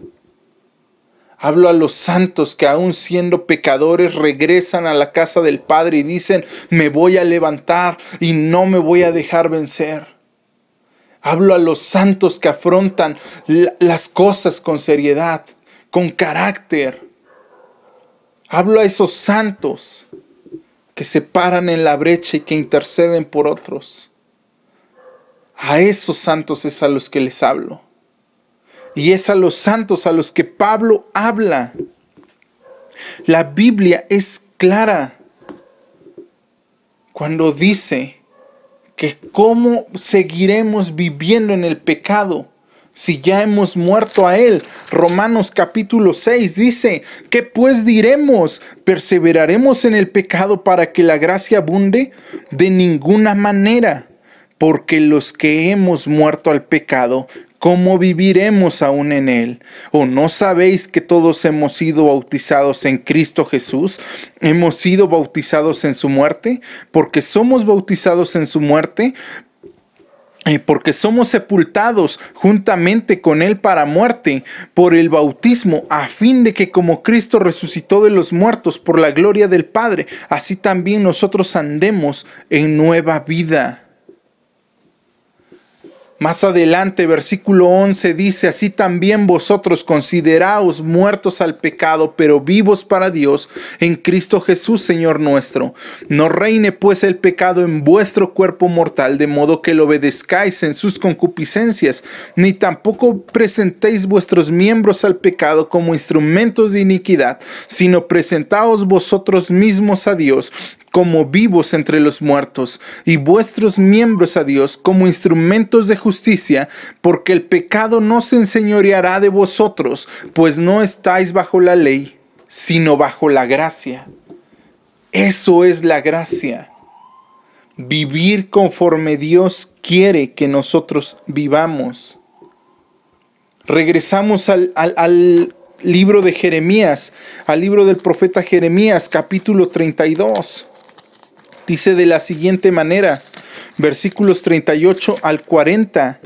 Hablo a los santos que aún siendo pecadores regresan a la casa del Padre y dicen, me voy a levantar y no me voy a dejar vencer. Hablo a los santos que afrontan las cosas con seriedad, con carácter. Hablo a esos santos que se paran en la brecha y que interceden por otros. A esos santos es a los que les hablo. Y es a los santos a los que Pablo habla. La Biblia es clara cuando dice que cómo seguiremos viviendo en el pecado si ya hemos muerto a él. Romanos capítulo 6 dice, ¿qué pues diremos? ¿Perseveraremos en el pecado para que la gracia abunde? De ninguna manera, porque los que hemos muerto al pecado, ¿cómo viviremos aún en él? ¿O no sabéis que todos hemos sido bautizados en Cristo Jesús? ¿Hemos sido bautizados en su muerte? Porque somos bautizados en su muerte, eh, porque somos sepultados juntamente con Él para muerte por el bautismo, a fin de que como Cristo resucitó de los muertos por la gloria del Padre, así también nosotros andemos en nueva vida. Más adelante, versículo 11 dice, así también vosotros consideraos muertos al pecado, pero vivos para Dios en Cristo Jesús, Señor nuestro. No reine pues el pecado en vuestro cuerpo mortal, de modo que lo obedezcáis en sus concupiscencias, ni tampoco presentéis vuestros miembros al pecado como instrumentos de iniquidad, sino presentaos vosotros mismos a Dios como vivos entre los muertos, y vuestros miembros a Dios como instrumentos de justicia, porque el pecado no se enseñoreará de vosotros, pues no estáis bajo la ley, sino bajo la gracia. Eso es la gracia. Vivir conforme Dios quiere que nosotros vivamos. Regresamos al, al libro de Jeremías, al libro del profeta Jeremías, capítulo 32. Dice de la siguiente manera, versículos 38 al 40,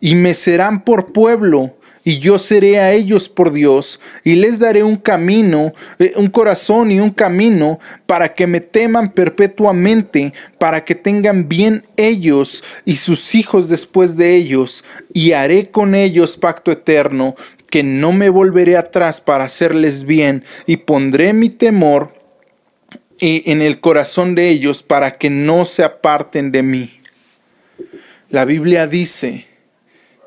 y me serán por pueblo, y yo seré a ellos por Dios, y les daré un camino, eh, un corazón y un camino, para que me teman perpetuamente, para que tengan bien ellos y sus hijos después de ellos, y haré con ellos pacto eterno, que no me volveré atrás para hacerles bien, y pondré mi temor en el corazón de ellos para que no se aparten de mí. La Biblia dice,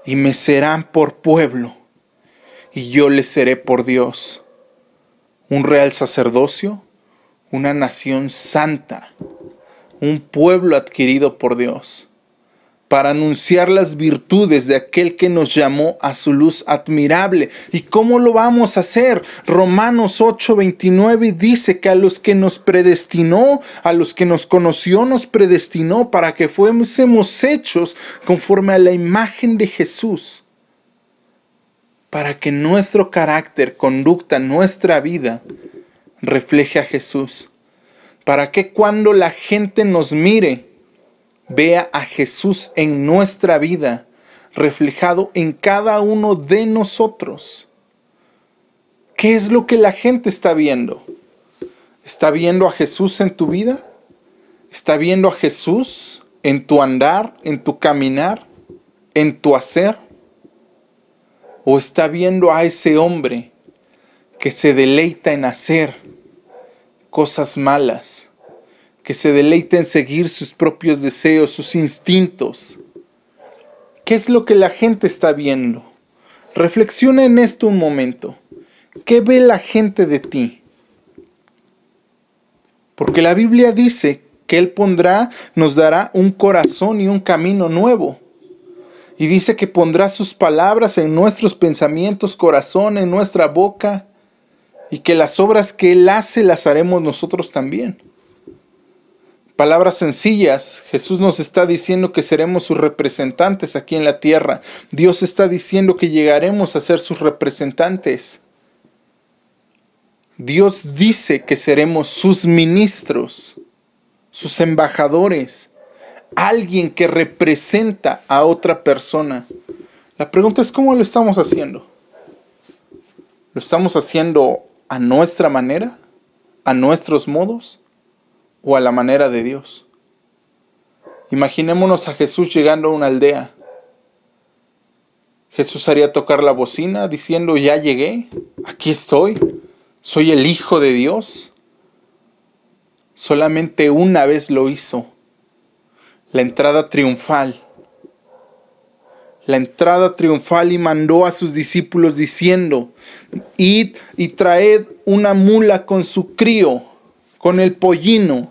y me serán por pueblo, y yo les seré por Dios, un real sacerdocio, una nación santa, un pueblo adquirido por Dios para anunciar las virtudes de aquel que nos llamó a su luz admirable. ¿Y cómo lo vamos a hacer? Romanos 8:29 dice que a los que nos predestinó, a los que nos conoció, nos predestinó para que fuésemos hechos conforme a la imagen de Jesús. Para que nuestro carácter, conducta, nuestra vida refleje a Jesús. Para que cuando la gente nos mire, vea a Jesús en nuestra vida, reflejado en cada uno de nosotros. ¿Qué es lo que la gente está viendo? ¿Está viendo a Jesús en tu vida? ¿Está viendo a Jesús en tu andar, en tu caminar, en tu hacer? ¿O está viendo a ese hombre que se deleita en hacer cosas malas? Que se deleita en seguir sus propios deseos, sus instintos. ¿Qué es lo que la gente está viendo? Reflexiona en esto un momento. ¿Qué ve la gente de ti? Porque la Biblia dice que Él pondrá, nos dará un corazón y un camino nuevo. Y dice que pondrá sus palabras en nuestros pensamientos, corazón, en nuestra boca. Y que las obras que Él hace las haremos nosotros también palabras sencillas, Jesús nos está diciendo que seremos sus representantes aquí en la tierra. Dios está diciendo que llegaremos a ser sus representantes. Dios dice que seremos sus ministros, sus embajadores, alguien que representa a otra persona. La pregunta es cómo lo estamos haciendo. ¿Lo estamos haciendo a nuestra manera? ¿A nuestros modos? O a la manera de Dios. Imaginémonos a Jesús llegando a una aldea. Jesús haría tocar la bocina diciendo, ya llegué, aquí estoy, soy el Hijo de Dios. Solamente una vez lo hizo, la entrada triunfal la entrada triunfal y mandó a sus discípulos diciendo, id y traed una mula con su crío, con el pollino.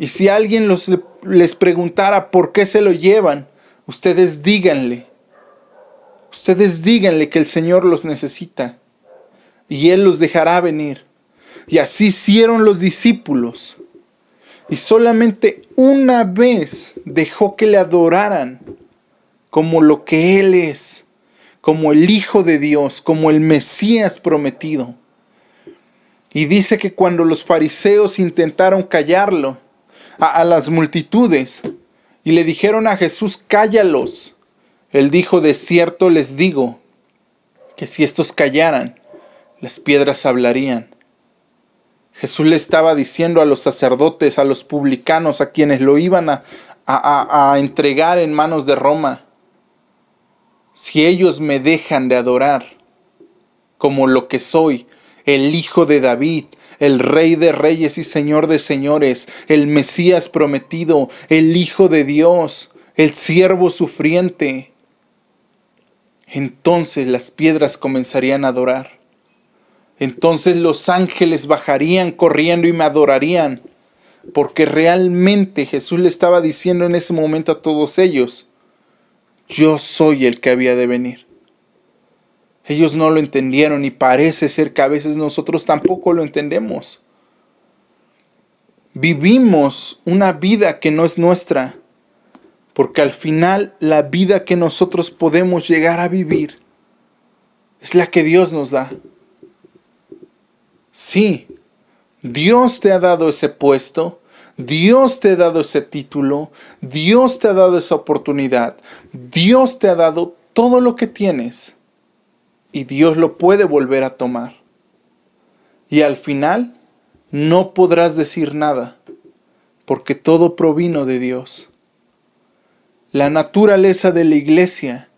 Y si alguien los, les preguntara por qué se lo llevan, ustedes díganle, ustedes díganle que el Señor los necesita y Él los dejará venir. Y así hicieron los discípulos. Y solamente una vez dejó que le adoraran como lo que Él es, como el Hijo de Dios, como el Mesías prometido. Y dice que cuando los fariseos intentaron callarlo a, las multitudes y le dijeron a Jesús, cállalos, él dijo, de cierto les digo, que si estos callaran, las piedras hablarían. Jesús le estaba diciendo a los sacerdotes, a los publicanos, a quienes lo iban a, a, entregar en manos de Roma, si ellos me dejan de adorar como lo que soy, el Hijo de David, el Rey de Reyes y Señor de Señores, el Mesías prometido, el Hijo de Dios, el siervo sufriente, entonces las piedras comenzarían a adorar. Entonces los ángeles bajarían corriendo y me adorarían. Porque realmente Jesús le estaba diciendo en ese momento a todos ellos, yo soy el que había de venir. Ellos no lo entendieron y parece ser que a veces nosotros tampoco lo entendemos. Vivimos una vida que no es nuestra, porque al final la vida que nosotros podemos llegar a vivir es la que Dios nos da. Sí, Dios te ha dado ese puesto, Dios te ha dado ese título, Dios te ha dado esa oportunidad, Dios te ha dado todo lo que tienes y Dios lo puede volver a tomar. Y al final no podrás decir nada, porque todo provino de Dios. La naturaleza de la iglesia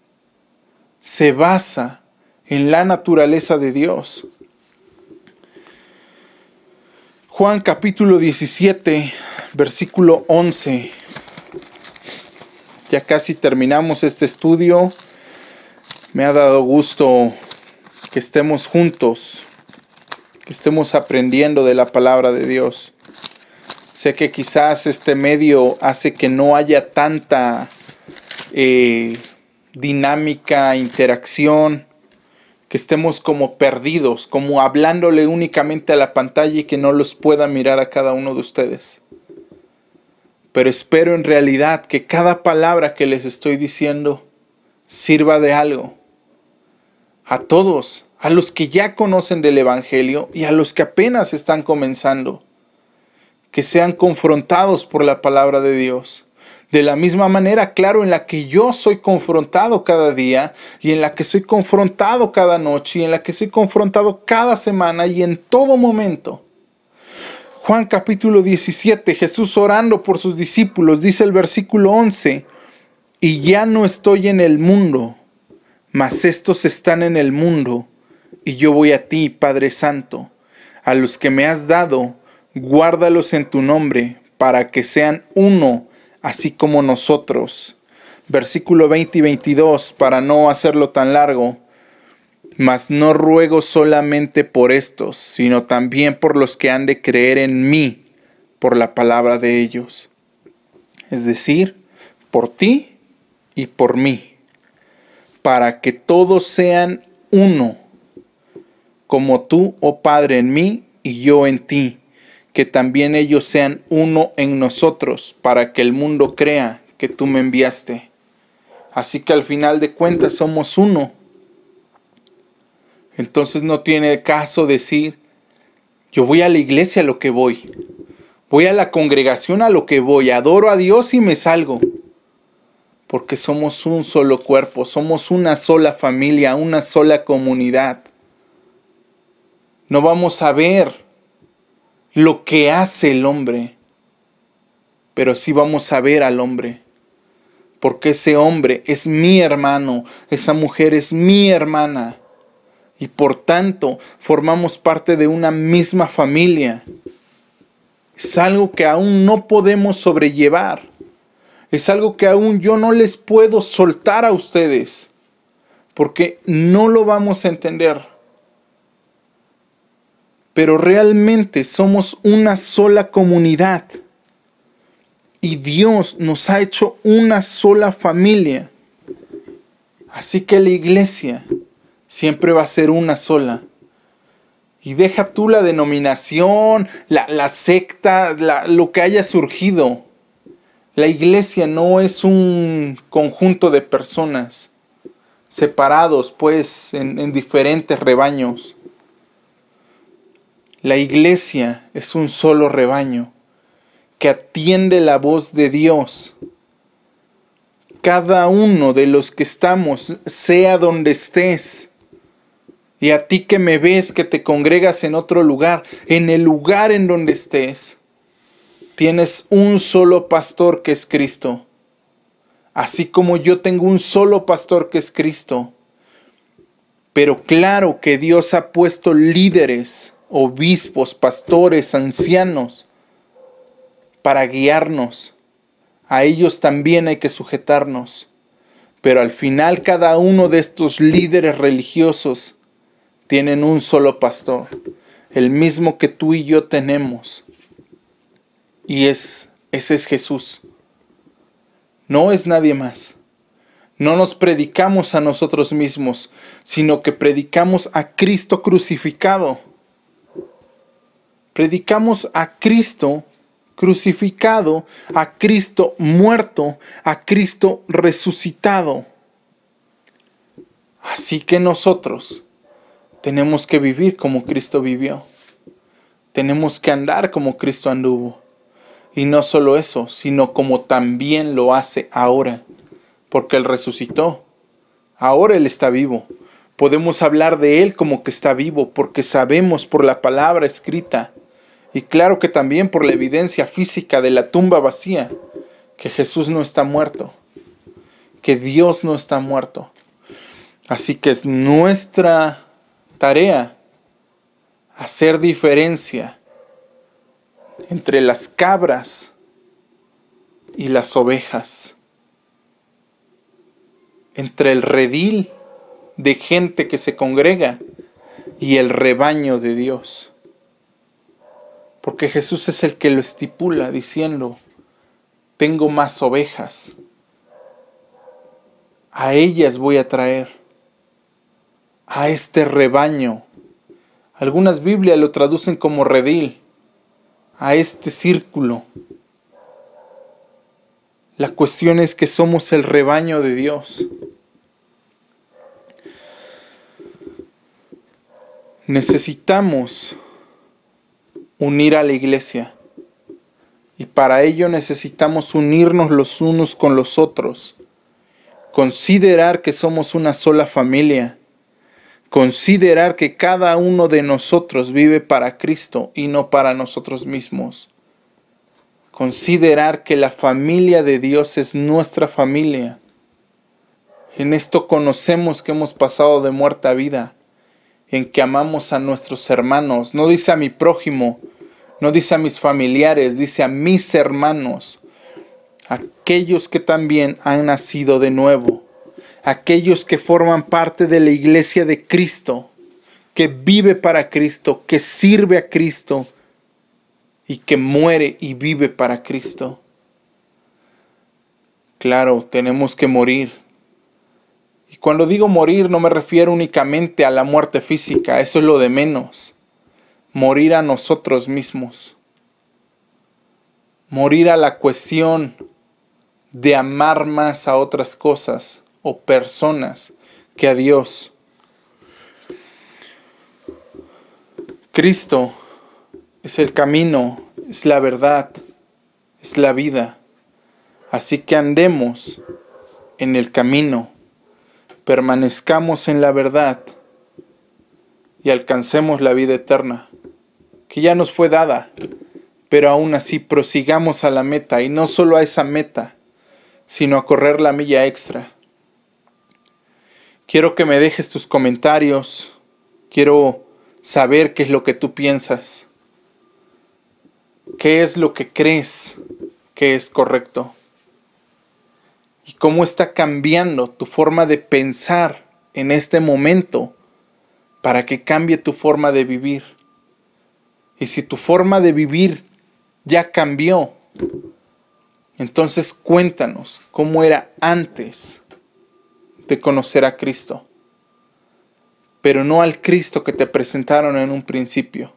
se basa en la naturaleza de Dios. Juan capítulo 17, versículo 11. Ya casi terminamos este estudio. Me ha dado gusto que estemos juntos, que estemos aprendiendo de la palabra de Dios. Sé que quizás este medio hace que no haya tanta eh, dinámica, interacción, que estemos como perdidos, como hablándole únicamente a la pantalla y que no los pueda mirar a cada uno de ustedes. Pero espero en realidad que cada palabra que les estoy diciendo sirva de algo. A todos, a los que ya conocen del Evangelio y a los que apenas están comenzando, que sean confrontados por la palabra de Dios de la misma manera, claro, en la que yo soy confrontado cada día y en la que soy confrontado cada noche y en la que soy confrontado cada semana y en todo momento. Juan capítulo 17, Jesús orando por sus discípulos, dice el versículo 11, y ya no estoy en el mundo, mas estos están en el mundo, y yo voy a ti, Padre Santo, a los que me has dado, guárdalos en tu nombre, para que sean uno así como nosotros. Versículo 20 y 22, para no hacerlo tan largo. Mas no ruego solamente por estos, sino también por los que han de creer en mí por la palabra de ellos. Es decir, por ti y por mí, para que todos sean uno, como tú, oh Padre, en mí y yo en ti que también ellos sean uno en nosotros, para que el mundo crea que tú me enviaste. Así que al final de cuentas somos uno. Entonces no tiene caso decir, yo voy a la iglesia a lo que voy, voy a la congregación a lo que voy, adoro a Dios y me salgo. Porque somos un solo cuerpo, somos una sola familia, una sola comunidad. No vamos a ver lo que hace el hombre, pero sí vamos a ver al hombre. Porque ese hombre es mi hermano, esa mujer es mi hermana. Y por tanto formamos parte de una misma familia. Es algo que aún no podemos sobrellevar. Es algo que aún yo no les puedo soltar a ustedes, porque no lo vamos a entender. Pero realmente somos una sola comunidad. Y Dios nos ha hecho una sola familia. Así que la iglesia siempre va a ser una sola. Y deja tú la denominación, la, secta, lo que haya surgido. La iglesia no es un conjunto de personas separados, pues, en, en diferentes rebaños. La iglesia es un solo rebaño que atiende la voz de Dios. Cada uno de los que estamos, sea donde estés, y a ti que me ves, que te congregas en otro lugar, en el lugar en donde estés, tienes un solo pastor que es Cristo. Así como yo tengo un solo pastor que es Cristo. Pero claro que Dios ha puesto líderes, obispos, pastores, ancianos, para guiarnos. A ellos también hay que sujetarnos. Pero al final cada uno de estos líderes religiosos tienen un solo pastor, el mismo que tú y yo tenemos. Y es ese es Jesús. No es nadie más. No nos predicamos a nosotros mismos, sino que predicamos a Cristo crucificado. Predicamos a Cristo crucificado, a Cristo muerto, a Cristo resucitado. Así que nosotros tenemos que vivir como Cristo vivió. Tenemos que andar como Cristo anduvo. Y no solo eso, sino como también lo hace ahora, porque Él resucitó. Ahora Él está vivo. Podemos hablar de Él como que está vivo, porque sabemos por la palabra escrita, y claro que también por la evidencia física de la tumba vacía, que Jesús no está muerto, que Dios no está muerto. Así que es nuestra tarea hacer diferencia entre las cabras y las ovejas, entre el redil de gente que se congrega y el rebaño de Dios. Porque Jesús es el que lo estipula diciendo, tengo más ovejas, a ellas voy a traer a este rebaño. Algunas Biblias lo traducen como redil, a este círculo. La cuestión es que somos el rebaño de Dios. Necesitamos unir a la iglesia y para ello necesitamos unirnos los unos con los otros, considerar que somos una sola familia considerar que cada uno de nosotros vive para Cristo y no para nosotros mismos. Considerar que la familia de Dios es nuestra familia. En esto conocemos que hemos pasado de muerte a vida, en que amamos a nuestros hermanos. No dice a mi prójimo, no dice a mis familiares, dice a mis hermanos, aquellos que también han nacido de nuevo aquellos que forman parte de la iglesia de Cristo, que vive para Cristo, que sirve a Cristo y que muere y vive para Cristo. Claro, tenemos que morir. Y cuando digo morir no me refiero únicamente a la muerte física, eso es lo de menos. Morir a nosotros mismos. Morir a la cuestión de amar más a otras cosas o personas que a Dios. Cristo es el camino, es la verdad, es la vida. Así que andemos en el camino, permanezcamos en la verdad y alcancemos la vida eterna, que ya nos fue dada, pero aún así prosigamos a la meta y no solo a esa meta, sino a correr la milla extra Quiero que me dejes tus comentarios. Quiero saber qué es lo que tú piensas. ¿Qué es lo que crees que es correcto? y cómo está cambiando tu forma de pensar en este momento para que cambie tu forma de vivir. Y si tu forma de vivir ya cambió, entonces cuéntanos cómo era antes de conocer a Cristo. Pero no al Cristo que te presentaron en un principio,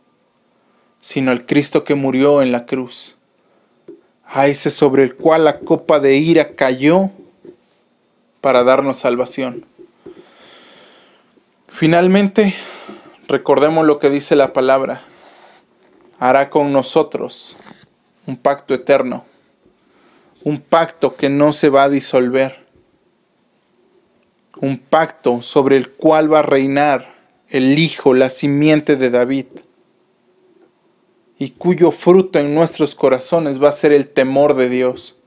sino al Cristo que murió en la cruz. A ese sobre el cual la copa de ira cayó para darnos salvación. Finalmente, recordemos lo que dice la palabra. Hará con nosotros un pacto eterno un pacto que no se va a disolver, un pacto sobre el cual va a reinar el Hijo, la simiente de David, y cuyo fruto en nuestros corazones va a ser el temor de Dios.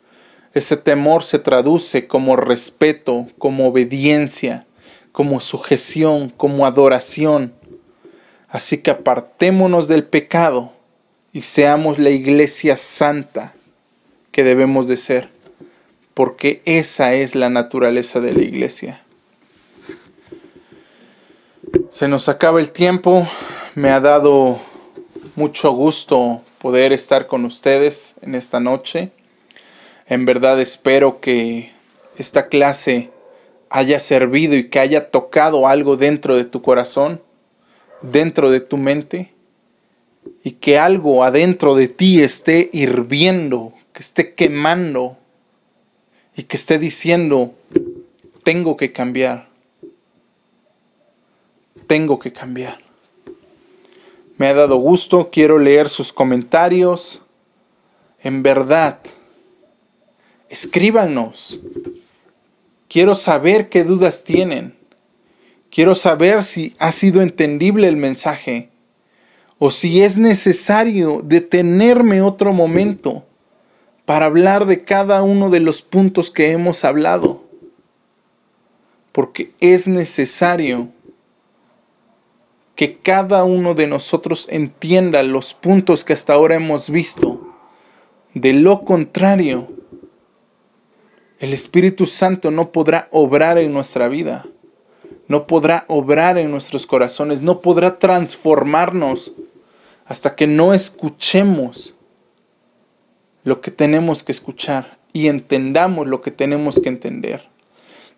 Ese temor se traduce como respeto, como obediencia, como sujeción, como adoración. Así que apartémonos del pecado y seamos la iglesia santa que debemos de ser, porque esa es la naturaleza de la iglesia. Se nos acaba el tiempo, me ha dado mucho gusto poder estar con ustedes en esta noche. En verdad espero que esta clase haya servido y que haya tocado algo dentro de tu corazón, dentro de tu mente, y que algo adentro de ti esté hirviendo que esté quemando y que esté diciendo, tengo que cambiar, tengo que cambiar. Me ha dado gusto, quiero leer sus comentarios. En verdad, escríbanos. Quiero saber qué dudas tienen. Quiero saber si ha sido entendible el mensaje o si es necesario detenerme otro momento para hablar de cada uno de los puntos que hemos hablado. Porque es necesario que cada uno de nosotros entienda los puntos que hasta ahora hemos visto. De lo contrario, el Espíritu Santo no podrá obrar en nuestra vida, no podrá obrar en nuestros corazones, no podrá transformarnos hasta que no escuchemos lo que tenemos que escuchar y entendamos lo que tenemos que entender.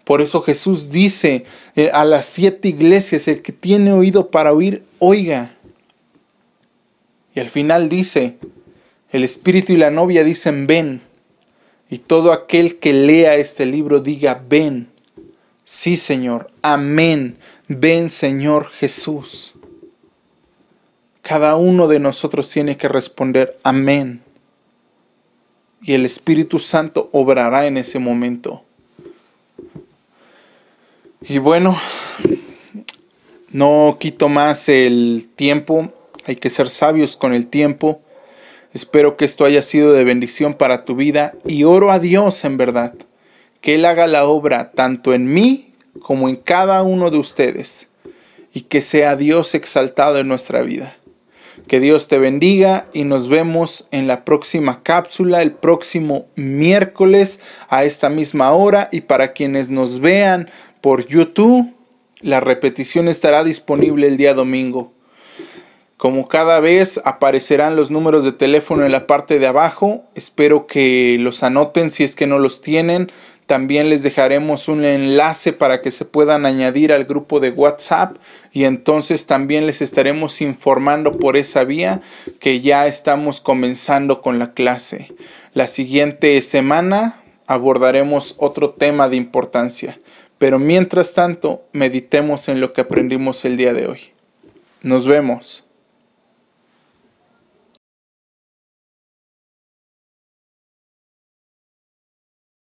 Por eso Jesús dice eh, a las siete iglesias, el que tiene oído para oír, oiga. Y al final dice, el Espíritu y la novia dicen, ven. Y todo aquel que lea este libro diga, ven. Sí, Señor. Amén. Ven, Señor Jesús. Cada uno de nosotros tiene que responder, amén y el Espíritu Santo obrará en ese momento. Y bueno, no quito más el tiempo, hay que ser sabios con el tiempo. Espero que esto haya sido de bendición para tu vida y oro a Dios en verdad, que Él haga la obra tanto en mí como en cada uno de ustedes y que sea Dios exaltado en nuestra vida. Que Dios te bendiga y nos vemos en la próxima cápsula el próximo miércoles a esta misma hora y para quienes nos vean por YouTube, la repetición estará disponible el día domingo. Como cada vez aparecerán los números de teléfono en la parte de abajo, espero que los anoten si es que no los tienen también les dejaremos un enlace para que se puedan añadir al grupo de WhatsApp y entonces también les estaremos informando por esa vía que ya estamos comenzando con la clase. La siguiente semana abordaremos otro tema de importancia, pero mientras tanto meditemos en lo que aprendimos el día de hoy. Nos vemos.